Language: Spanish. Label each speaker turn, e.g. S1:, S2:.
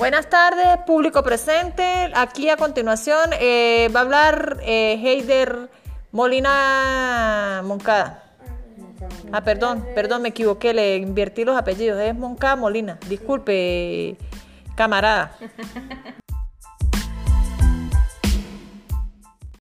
S1: Buenas tardes, público presente. Aquí a continuación eh, va a hablar eh, Heider Molina Moncada. Ah, perdón, perdón, me equivoqué, le invertí los apellidos. Es Moncada Molina. Disculpe, camarada.